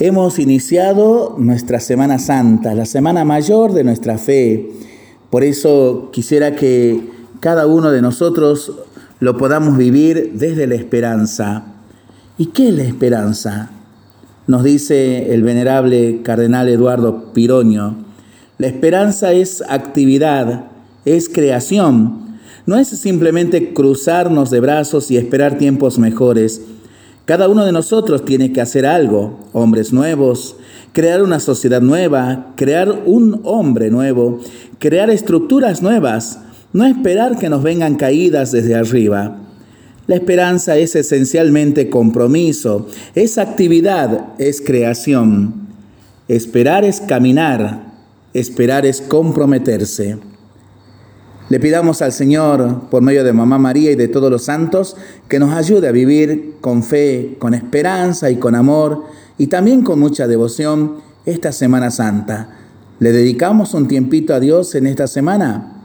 Hemos iniciado nuestra Semana Santa, la semana mayor de nuestra fe. Por eso quisiera que cada uno de nosotros lo podamos vivir desde la esperanza. ¿Y qué es la esperanza? Nos dice el venerable cardenal Eduardo Piroño. La esperanza es actividad, es creación. No es simplemente cruzarnos de brazos y esperar tiempos mejores cada uno de nosotros tiene que hacer algo, hombres nuevos, crear una sociedad nueva, crear un hombre nuevo, crear estructuras nuevas, no esperar que nos vengan caídas desde arriba. La esperanza es esencialmente compromiso, es actividad, es creación. Esperar es caminar, esperar es comprometerse. Le pidamos al Señor, por medio de Mamá María y de todos los santos, que nos ayude a vivir con fe, con esperanza y con amor, y también con mucha devoción esta Semana Santa. ¿Le dedicamos un tiempito a Dios en esta semana?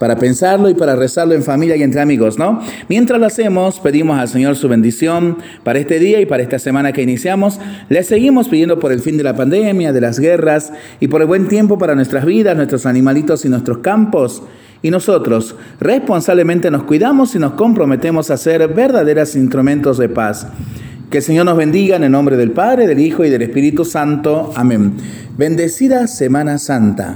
Para pensarlo y para rezarlo en familia y entre amigos, ¿no? Mientras lo hacemos, pedimos al Señor su bendición para este día y para esta semana que iniciamos. Le seguimos pidiendo por el fin de la pandemia, de las guerras y por el buen tiempo para nuestras vidas, nuestros animalitos y nuestros campos. Y nosotros responsablemente nos cuidamos y nos comprometemos a ser verdaderos instrumentos de paz. Que el Señor nos bendiga en el nombre del Padre, del Hijo y del Espíritu Santo. Amén. Bendecida Semana Santa.